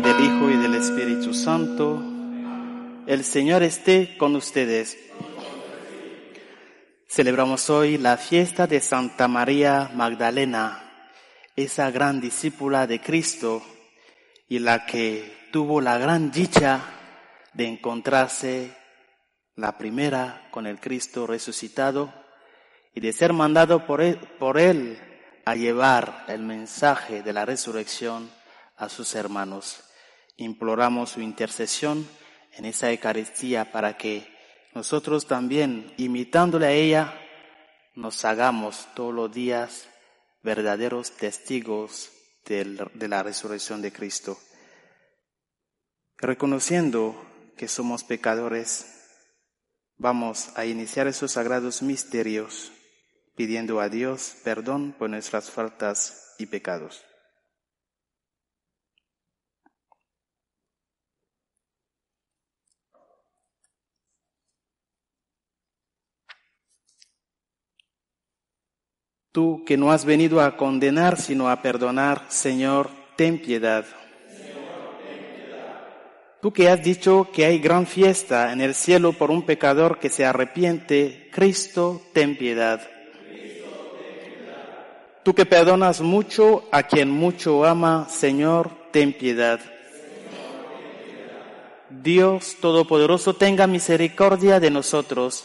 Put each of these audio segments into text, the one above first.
del Hijo y del Espíritu Santo. El Señor esté con ustedes. Celebramos hoy la fiesta de Santa María Magdalena, esa gran discípula de Cristo y la que tuvo la gran dicha de encontrarse la primera con el Cristo resucitado y de ser mandado por él a llevar el mensaje de la resurrección a sus hermanos. Imploramos su intercesión en esa Eucaristía para que nosotros también, imitándole a ella, nos hagamos todos los días verdaderos testigos de la resurrección de Cristo. Reconociendo que somos pecadores, vamos a iniciar esos sagrados misterios pidiendo a Dios perdón por nuestras faltas y pecados. Tú que no has venido a condenar, sino a perdonar, Señor, ten piedad. Tú que has dicho que hay gran fiesta en el cielo por un pecador que se arrepiente, Cristo, ten piedad. Tú que perdonas mucho a quien mucho ama, Señor, ten piedad. Dios Todopoderoso tenga misericordia de nosotros,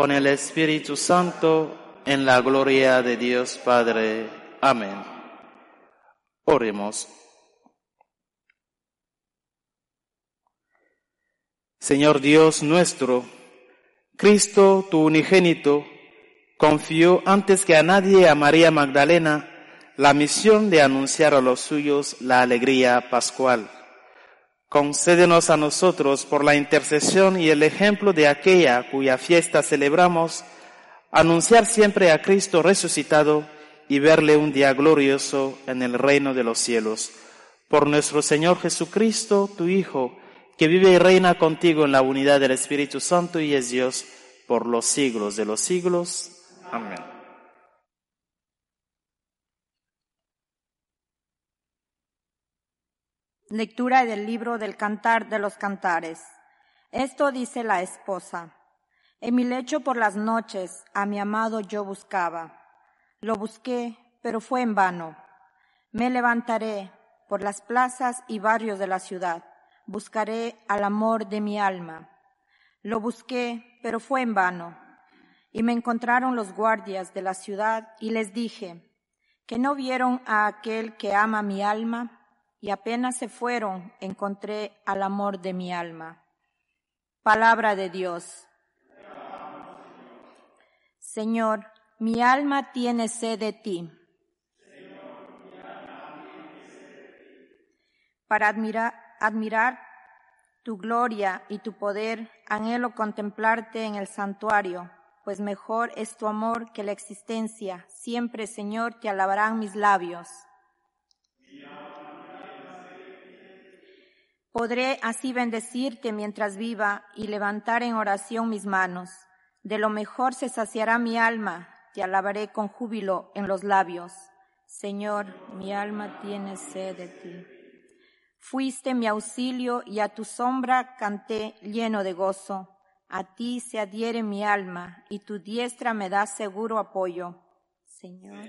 con el Espíritu Santo, en la gloria de Dios Padre. Amén. Oremos. Señor Dios nuestro, Cristo, tu unigénito, confió antes que a nadie a María Magdalena, la misión de anunciar a los suyos la alegría pascual. Concédenos a nosotros, por la intercesión y el ejemplo de aquella cuya fiesta celebramos, anunciar siempre a Cristo resucitado y verle un día glorioso en el reino de los cielos. Por nuestro Señor Jesucristo, tu Hijo, que vive y reina contigo en la unidad del Espíritu Santo y es Dios por los siglos de los siglos. Amén. Lectura del libro del Cantar de los Cantares. Esto dice la esposa. En mi lecho por las noches a mi amado yo buscaba. Lo busqué, pero fue en vano. Me levantaré por las plazas y barrios de la ciudad. Buscaré al amor de mi alma. Lo busqué, pero fue en vano. Y me encontraron los guardias de la ciudad y les dije, ¿que no vieron a aquel que ama mi alma? Y apenas se fueron encontré al amor de mi alma. Palabra de Dios. Señor, mi alma tiene sed de ti. Para admirar, admirar tu gloria y tu poder, anhelo contemplarte en el santuario, pues mejor es tu amor que la existencia. Siempre, Señor, te alabarán mis labios. Podré así bendecirte mientras viva y levantar en oración mis manos. De lo mejor se saciará mi alma, te alabaré con júbilo en los labios. Señor, mi alma tiene sed de ti. Fuiste mi auxilio y a tu sombra canté lleno de gozo. A ti se adhiere mi alma y tu diestra me da seguro apoyo. Señor,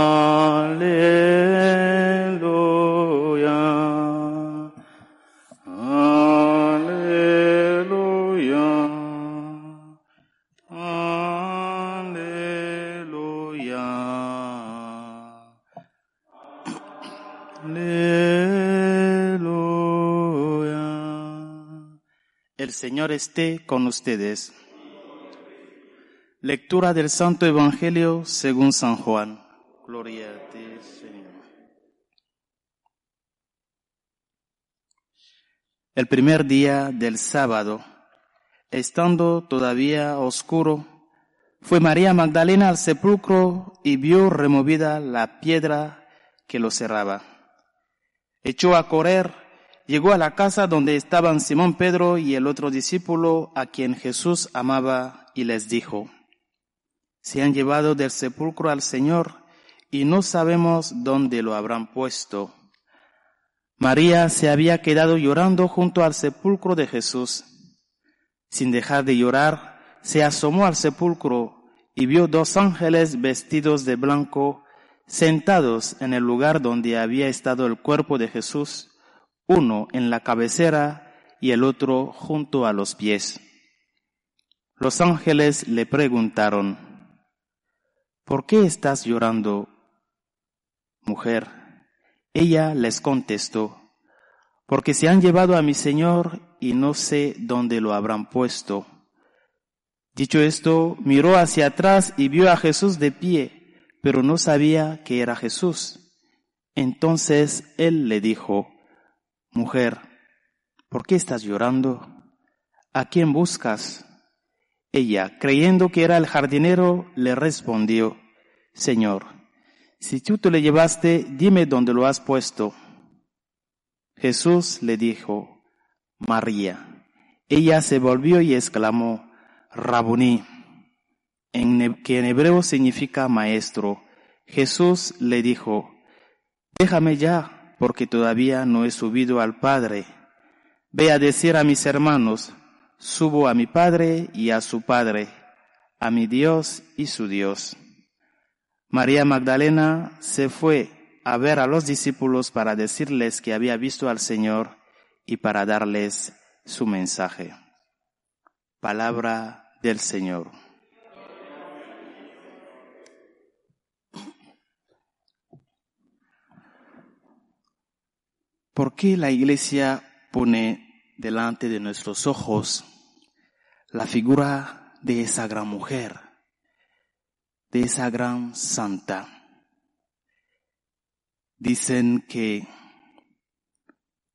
El Señor esté con ustedes. Lectura del Santo Evangelio según San Juan. Gloria a ti, Señor. El primer día del sábado, estando todavía oscuro, fue María Magdalena al sepulcro y vio removida la piedra que lo cerraba. Echó a correr, llegó a la casa donde estaban Simón Pedro y el otro discípulo a quien Jesús amaba y les dijo, se han llevado del sepulcro al Señor y no sabemos dónde lo habrán puesto. María se había quedado llorando junto al sepulcro de Jesús. Sin dejar de llorar, se asomó al sepulcro y vio dos ángeles vestidos de blanco sentados en el lugar donde había estado el cuerpo de Jesús, uno en la cabecera y el otro junto a los pies. Los ángeles le preguntaron, ¿por qué estás llorando, mujer? Ella les contestó, porque se han llevado a mi Señor y no sé dónde lo habrán puesto. Dicho esto, miró hacia atrás y vio a Jesús de pie pero no sabía que era Jesús. Entonces él le dijo, Mujer, ¿por qué estás llorando? ¿A quién buscas? Ella, creyendo que era el jardinero, le respondió, Señor, si tú te le llevaste, dime dónde lo has puesto. Jesús le dijo, María. Ella se volvió y exclamó, Rabuní que en hebreo significa maestro. Jesús le dijo, déjame ya, porque todavía no he subido al Padre. Ve a decir a mis hermanos, subo a mi Padre y a su Padre, a mi Dios y su Dios. María Magdalena se fue a ver a los discípulos para decirles que había visto al Señor y para darles su mensaje. Palabra del Señor. ¿Por qué la iglesia pone delante de nuestros ojos la figura de esa gran mujer, de esa gran santa? Dicen que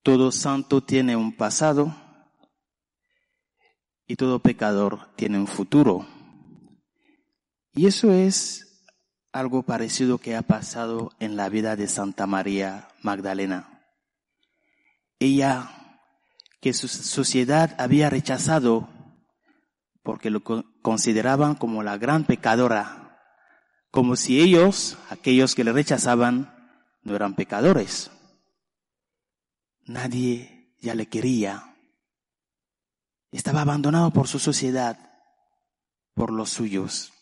todo santo tiene un pasado y todo pecador tiene un futuro. Y eso es algo parecido que ha pasado en la vida de Santa María Magdalena. Ella, que su sociedad había rechazado porque lo consideraban como la gran pecadora, como si ellos, aquellos que le rechazaban, no eran pecadores. Nadie ya le quería. Estaba abandonado por su sociedad, por los suyos.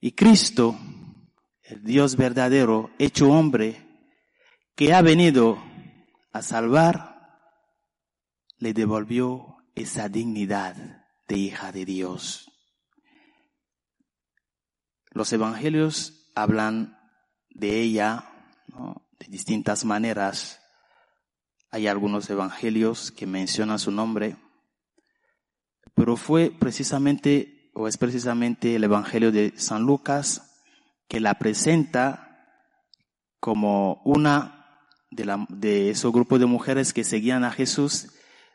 Y Cristo, el Dios verdadero, hecho hombre, que ha venido a salvar, le devolvió esa dignidad de hija de Dios. Los evangelios hablan de ella de distintas maneras. Hay algunos evangelios que mencionan su nombre, pero fue precisamente, o es precisamente el evangelio de San Lucas que la presenta como una de, la, de esos grupos de mujeres que seguían a Jesús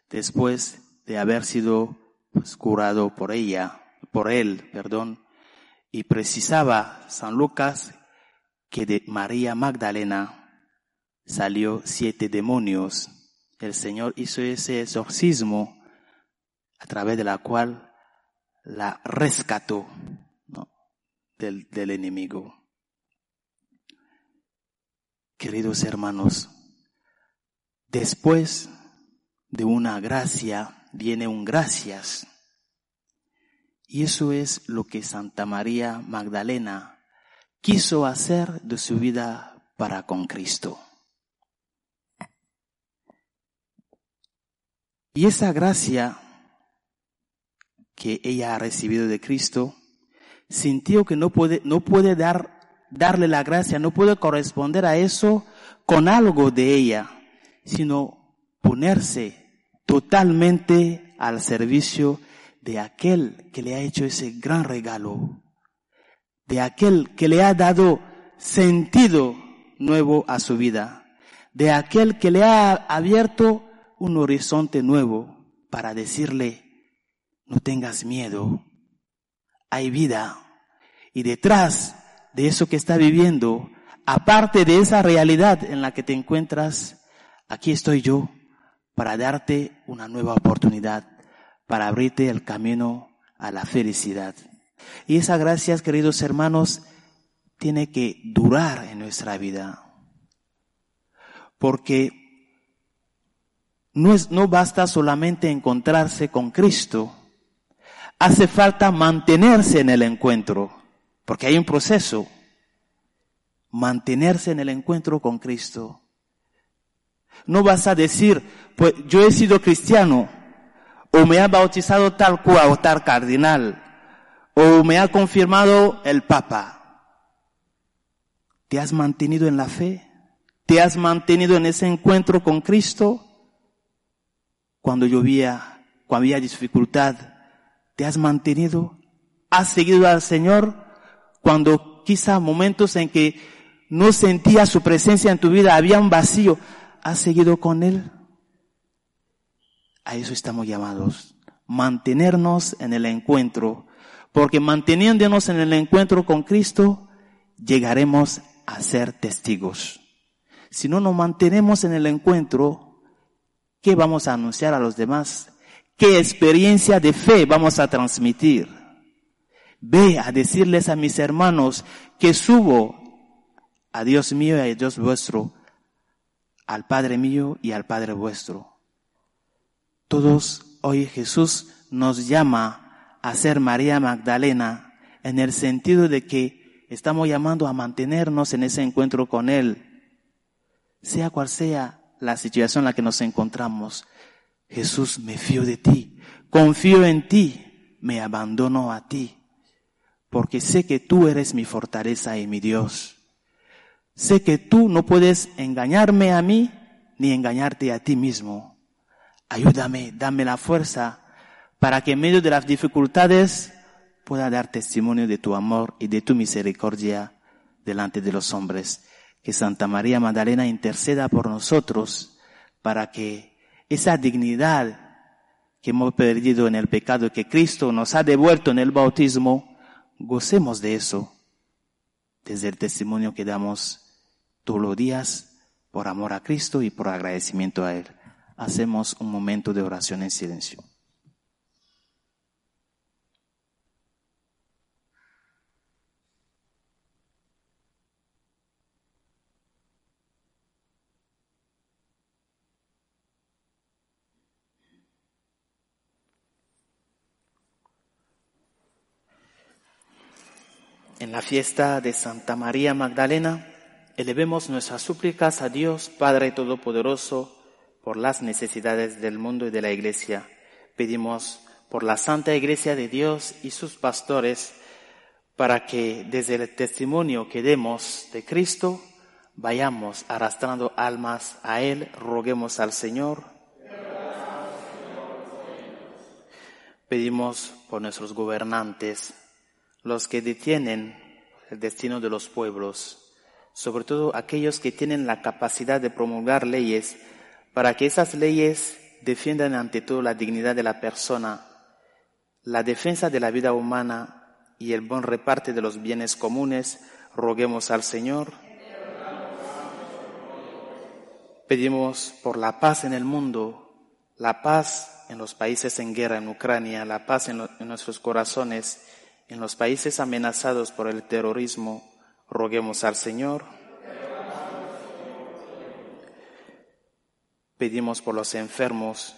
después de haber sido pues, curado por ella, por él, perdón, y precisaba San Lucas que de María Magdalena salió siete demonios. El Señor hizo ese exorcismo a través de la cual la rescató del, del enemigo. Queridos hermanos, Después de una gracia viene un gracias. Y eso es lo que Santa María Magdalena quiso hacer de su vida para con Cristo. Y esa gracia que ella ha recibido de Cristo, sintió que no puede, no puede dar, darle la gracia, no puede corresponder a eso con algo de ella, sino ponerse totalmente al servicio de aquel que le ha hecho ese gran regalo, de aquel que le ha dado sentido nuevo a su vida, de aquel que le ha abierto un horizonte nuevo para decirle, no tengas miedo, hay vida. Y detrás de eso que está viviendo, aparte de esa realidad en la que te encuentras, aquí estoy yo para darte una nueva oportunidad, para abrirte el camino a la felicidad. Y esa gracia, queridos hermanos, tiene que durar en nuestra vida. Porque no, es, no basta solamente encontrarse con Cristo, hace falta mantenerse en el encuentro, porque hay un proceso. Mantenerse en el encuentro con Cristo. No vas a decir, pues yo he sido cristiano, o me ha bautizado tal cual o tal cardinal, o me ha confirmado el Papa. ¿Te has mantenido en la fe? ¿Te has mantenido en ese encuentro con Cristo? Cuando llovía, cuando había dificultad, ¿Te has mantenido? ¿Has seguido al Señor cuando quizá momentos en que no sentías su presencia en tu vida, había un vacío? ¿Has seguido con Él? A eso estamos llamados. Mantenernos en el encuentro. Porque manteniéndonos en el encuentro con Cristo, llegaremos a ser testigos. Si no nos mantenemos en el encuentro, ¿qué vamos a anunciar a los demás? ¿Qué experiencia de fe vamos a transmitir? Ve a decirles a mis hermanos que subo a Dios mío y a Dios vuestro, al Padre mío y al Padre vuestro. Todos hoy Jesús nos llama a ser María Magdalena en el sentido de que estamos llamando a mantenernos en ese encuentro con Él, sea cual sea la situación en la que nos encontramos. Jesús, me fío de ti, confío en ti, me abandono a ti, porque sé que tú eres mi fortaleza y mi Dios. Sé que tú no puedes engañarme a mí ni engañarte a ti mismo. Ayúdame, dame la fuerza para que en medio de las dificultades pueda dar testimonio de tu amor y de tu misericordia delante de los hombres. Que Santa María Magdalena interceda por nosotros para que esa dignidad que hemos perdido en el pecado que Cristo nos ha devuelto en el bautismo, gocemos de eso desde el testimonio que damos todos los días por amor a Cristo y por agradecimiento a Él. Hacemos un momento de oración en silencio. En la fiesta de Santa María Magdalena, elevemos nuestras súplicas a Dios Padre Todopoderoso por las necesidades del mundo y de la Iglesia. Pedimos por la Santa Iglesia de Dios y sus pastores, para que desde el testimonio que demos de Cristo, vayamos arrastrando almas a Él, roguemos al Señor. Pedimos por nuestros gobernantes, los que detienen el destino de los pueblos, sobre todo aquellos que tienen la capacidad de promulgar leyes para que esas leyes defiendan ante todo la dignidad de la persona, la defensa de la vida humana y el buen reparte de los bienes comunes, roguemos al Señor. Pedimos por la paz en el mundo, la paz en los países en guerra, en Ucrania, la paz en, en nuestros corazones en los países amenazados por el terrorismo, roguemos al Señor. Pedimos por los enfermos,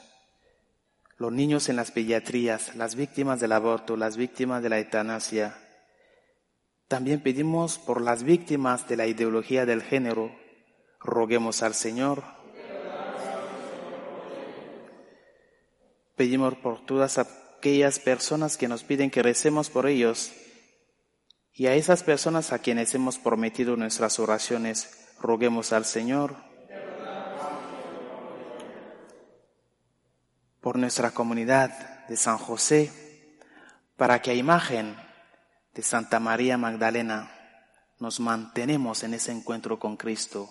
los niños en las pediatrías, las víctimas del aborto, las víctimas de la eutanasia. También pedimos por las víctimas de la ideología del género. Roguemos al Señor. Pedimos por todas aquellas personas que nos piden que recemos por ellos y a esas personas a quienes hemos prometido nuestras oraciones, roguemos al Señor. Por nuestra comunidad de San José, para que a imagen de Santa María Magdalena nos mantenemos en ese encuentro con Cristo.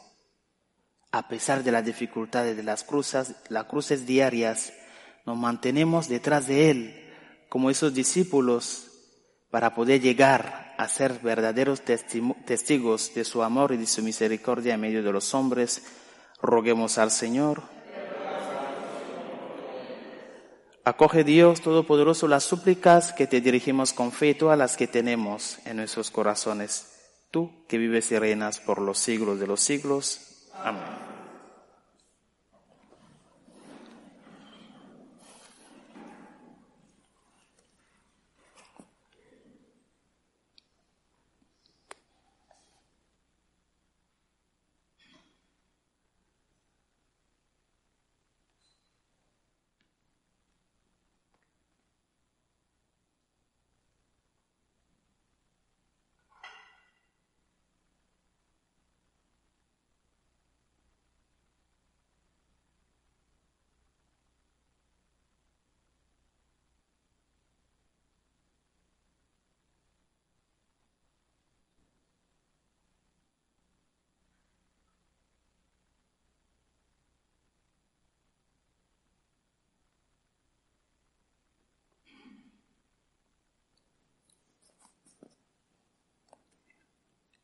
A pesar de las dificultades de las cruces, las cruces diarias, nos mantenemos detrás de Él como esos discípulos para poder llegar a ser verdaderos testigos de su amor y de su misericordia en medio de los hombres, roguemos al Señor. Acoge Dios Todopoderoso las súplicas que te dirigimos con fe, todas las que tenemos en nuestros corazones. Tú que vives y reinas por los siglos de los siglos. Amén.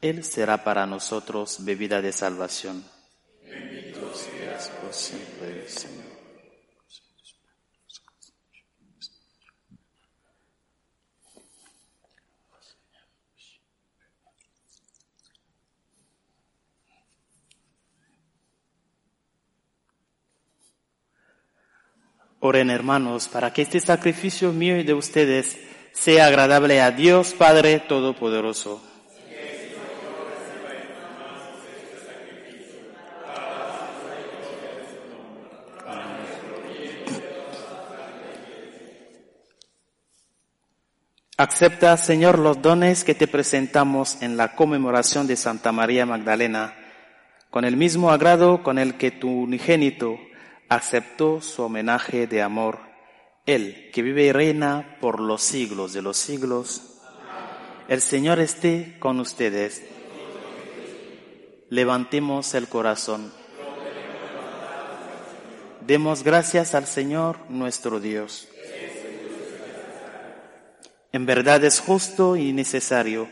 él será para nosotros bebida de salvación. Bendito seas por siempre, Señor. Oren hermanos para que este sacrificio mío y de ustedes sea agradable a Dios Padre Todopoderoso. Acepta, Señor, los dones que te presentamos en la conmemoración de Santa María Magdalena, con el mismo agrado con el que tu unigénito aceptó su homenaje de amor, Él que vive y reina por los siglos de los siglos. El Señor esté con ustedes. Levantemos el corazón. Demos gracias al Señor nuestro Dios. En verdad es justo y necesario.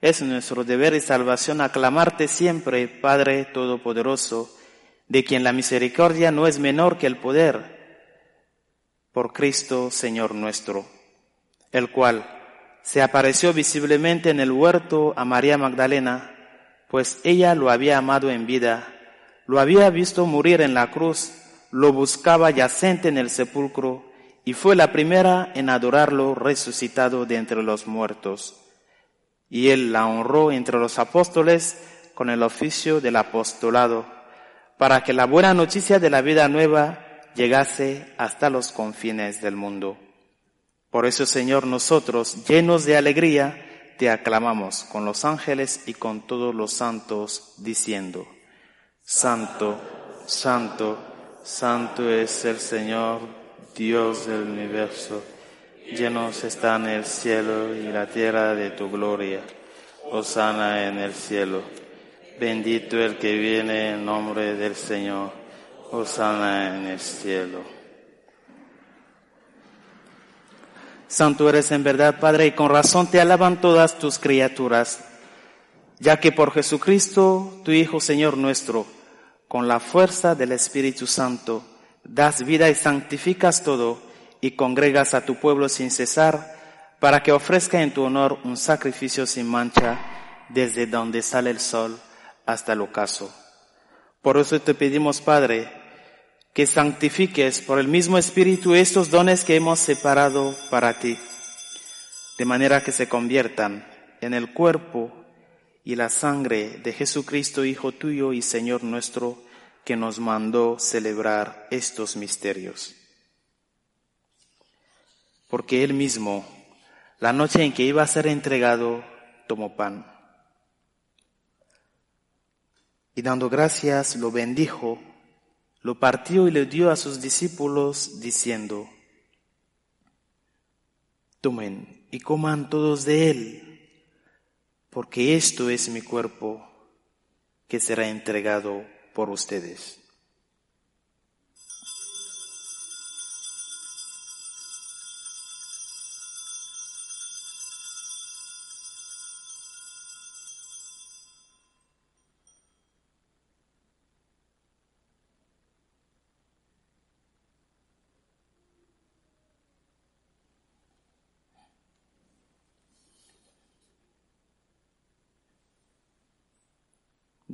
Es nuestro deber y salvación aclamarte siempre, Padre Todopoderoso, de quien la misericordia no es menor que el poder, por Cristo Señor nuestro, el cual se apareció visiblemente en el huerto a María Magdalena, pues ella lo había amado en vida, lo había visto morir en la cruz, lo buscaba yacente en el sepulcro, y fue la primera en adorarlo resucitado de entre los muertos. Y él la honró entre los apóstoles con el oficio del apostolado, para que la buena noticia de la vida nueva llegase hasta los confines del mundo. Por eso, Señor, nosotros, llenos de alegría, te aclamamos con los ángeles y con todos los santos, diciendo, Santo, Santo, Santo es el Señor Dios del universo, llenos están el cielo y la tierra de tu gloria. Osana en el cielo. Bendito el que viene en nombre del Señor. Osana en el cielo. Santo eres en verdad, Padre, y con razón te alaban todas tus criaturas, ya que por Jesucristo, tu Hijo Señor nuestro, con la fuerza del Espíritu Santo, das vida y santificas todo, y congregas a tu pueblo sin cesar, para que ofrezca en tu honor un sacrificio sin mancha, desde donde sale el sol hasta el ocaso. Por eso te pedimos, Padre, que santifiques por el mismo Espíritu estos dones que hemos separado para ti, de manera que se conviertan en el cuerpo y la sangre de Jesucristo, Hijo tuyo y Señor nuestro, que nos mandó celebrar estos misterios. Porque Él mismo, la noche en que iba a ser entregado, tomó pan. Y dando gracias, lo bendijo, lo partió y le dio a sus discípulos, diciendo, Tomen y coman todos de él porque esto es mi cuerpo que será entregado por ustedes.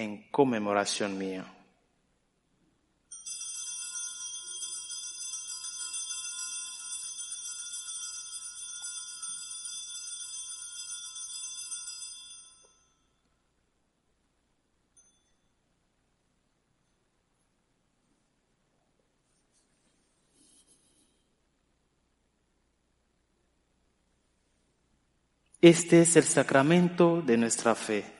en conmemoración mía. Este es el sacramento de nuestra fe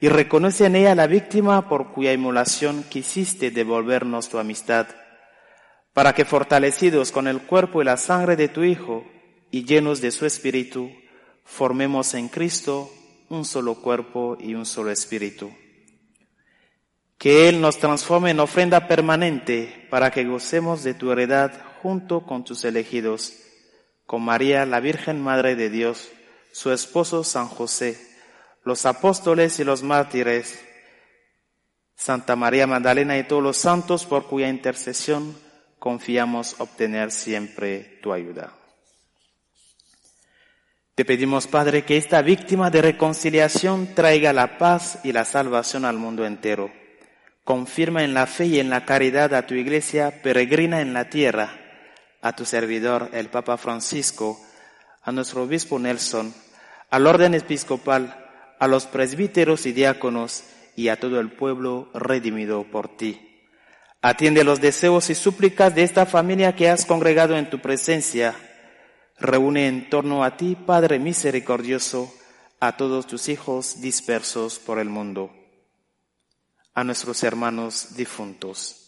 y reconoce en ella la víctima por cuya inmolación quisiste devolvernos tu amistad, para que fortalecidos con el cuerpo y la sangre de tu Hijo y llenos de su Espíritu, formemos en Cristo un solo cuerpo y un solo Espíritu. Que Él nos transforme en ofrenda permanente para que gocemos de tu heredad junto con tus elegidos, con María, la Virgen Madre de Dios, su esposo San José, los apóstoles y los mártires, Santa María Magdalena y todos los santos por cuya intercesión confiamos obtener siempre tu ayuda. Te pedimos, Padre, que esta víctima de reconciliación traiga la paz y la salvación al mundo entero. Confirma en la fe y en la caridad a tu iglesia peregrina en la tierra, a tu servidor, el Papa Francisco, a nuestro obispo Nelson, al orden episcopal, a los presbíteros y diáconos y a todo el pueblo redimido por ti. Atiende los deseos y súplicas de esta familia que has congregado en tu presencia. Reúne en torno a ti, Padre misericordioso, a todos tus hijos dispersos por el mundo, a nuestros hermanos difuntos.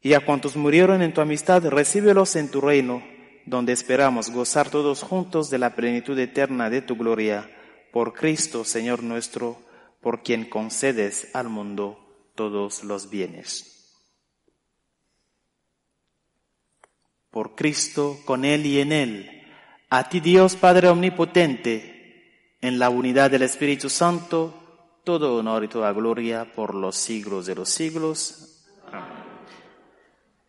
Y a cuantos murieron en tu amistad, recíbelos en tu reino donde esperamos gozar todos juntos de la plenitud eterna de tu gloria, por Cristo, Señor nuestro, por quien concedes al mundo todos los bienes. Por Cristo, con Él y en Él, a ti Dios Padre Omnipotente, en la unidad del Espíritu Santo, todo honor y toda gloria por los siglos de los siglos.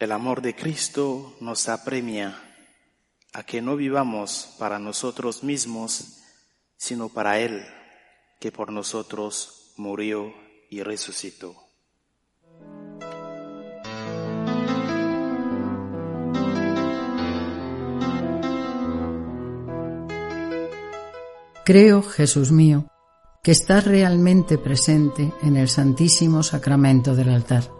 El amor de Cristo nos apremia a que no vivamos para nosotros mismos, sino para Él, que por nosotros murió y resucitó. Creo, Jesús mío, que estás realmente presente en el Santísimo Sacramento del altar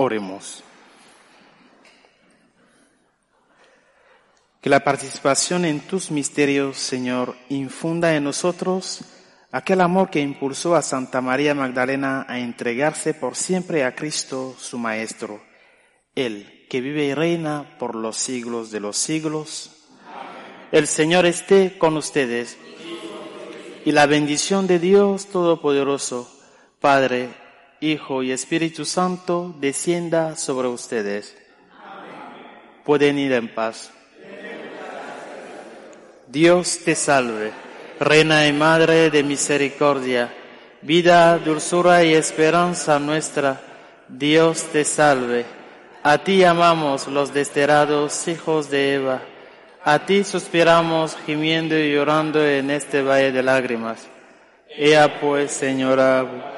Oremos. Que la participación en tus misterios, Señor, infunda en nosotros aquel amor que impulsó a Santa María Magdalena a entregarse por siempre a Cristo, su Maestro, Él que vive y reina por los siglos de los siglos. El Señor esté con ustedes y la bendición de Dios Todopoderoso, Padre, Hijo y Espíritu Santo descienda sobre ustedes. Pueden ir en paz. Dios te salve, Reina y Madre de Misericordia, vida, dulzura y esperanza nuestra. Dios te salve. A ti amamos los desterrados hijos de Eva. A ti suspiramos gimiendo y llorando en este valle de lágrimas. Ea pues, Señora,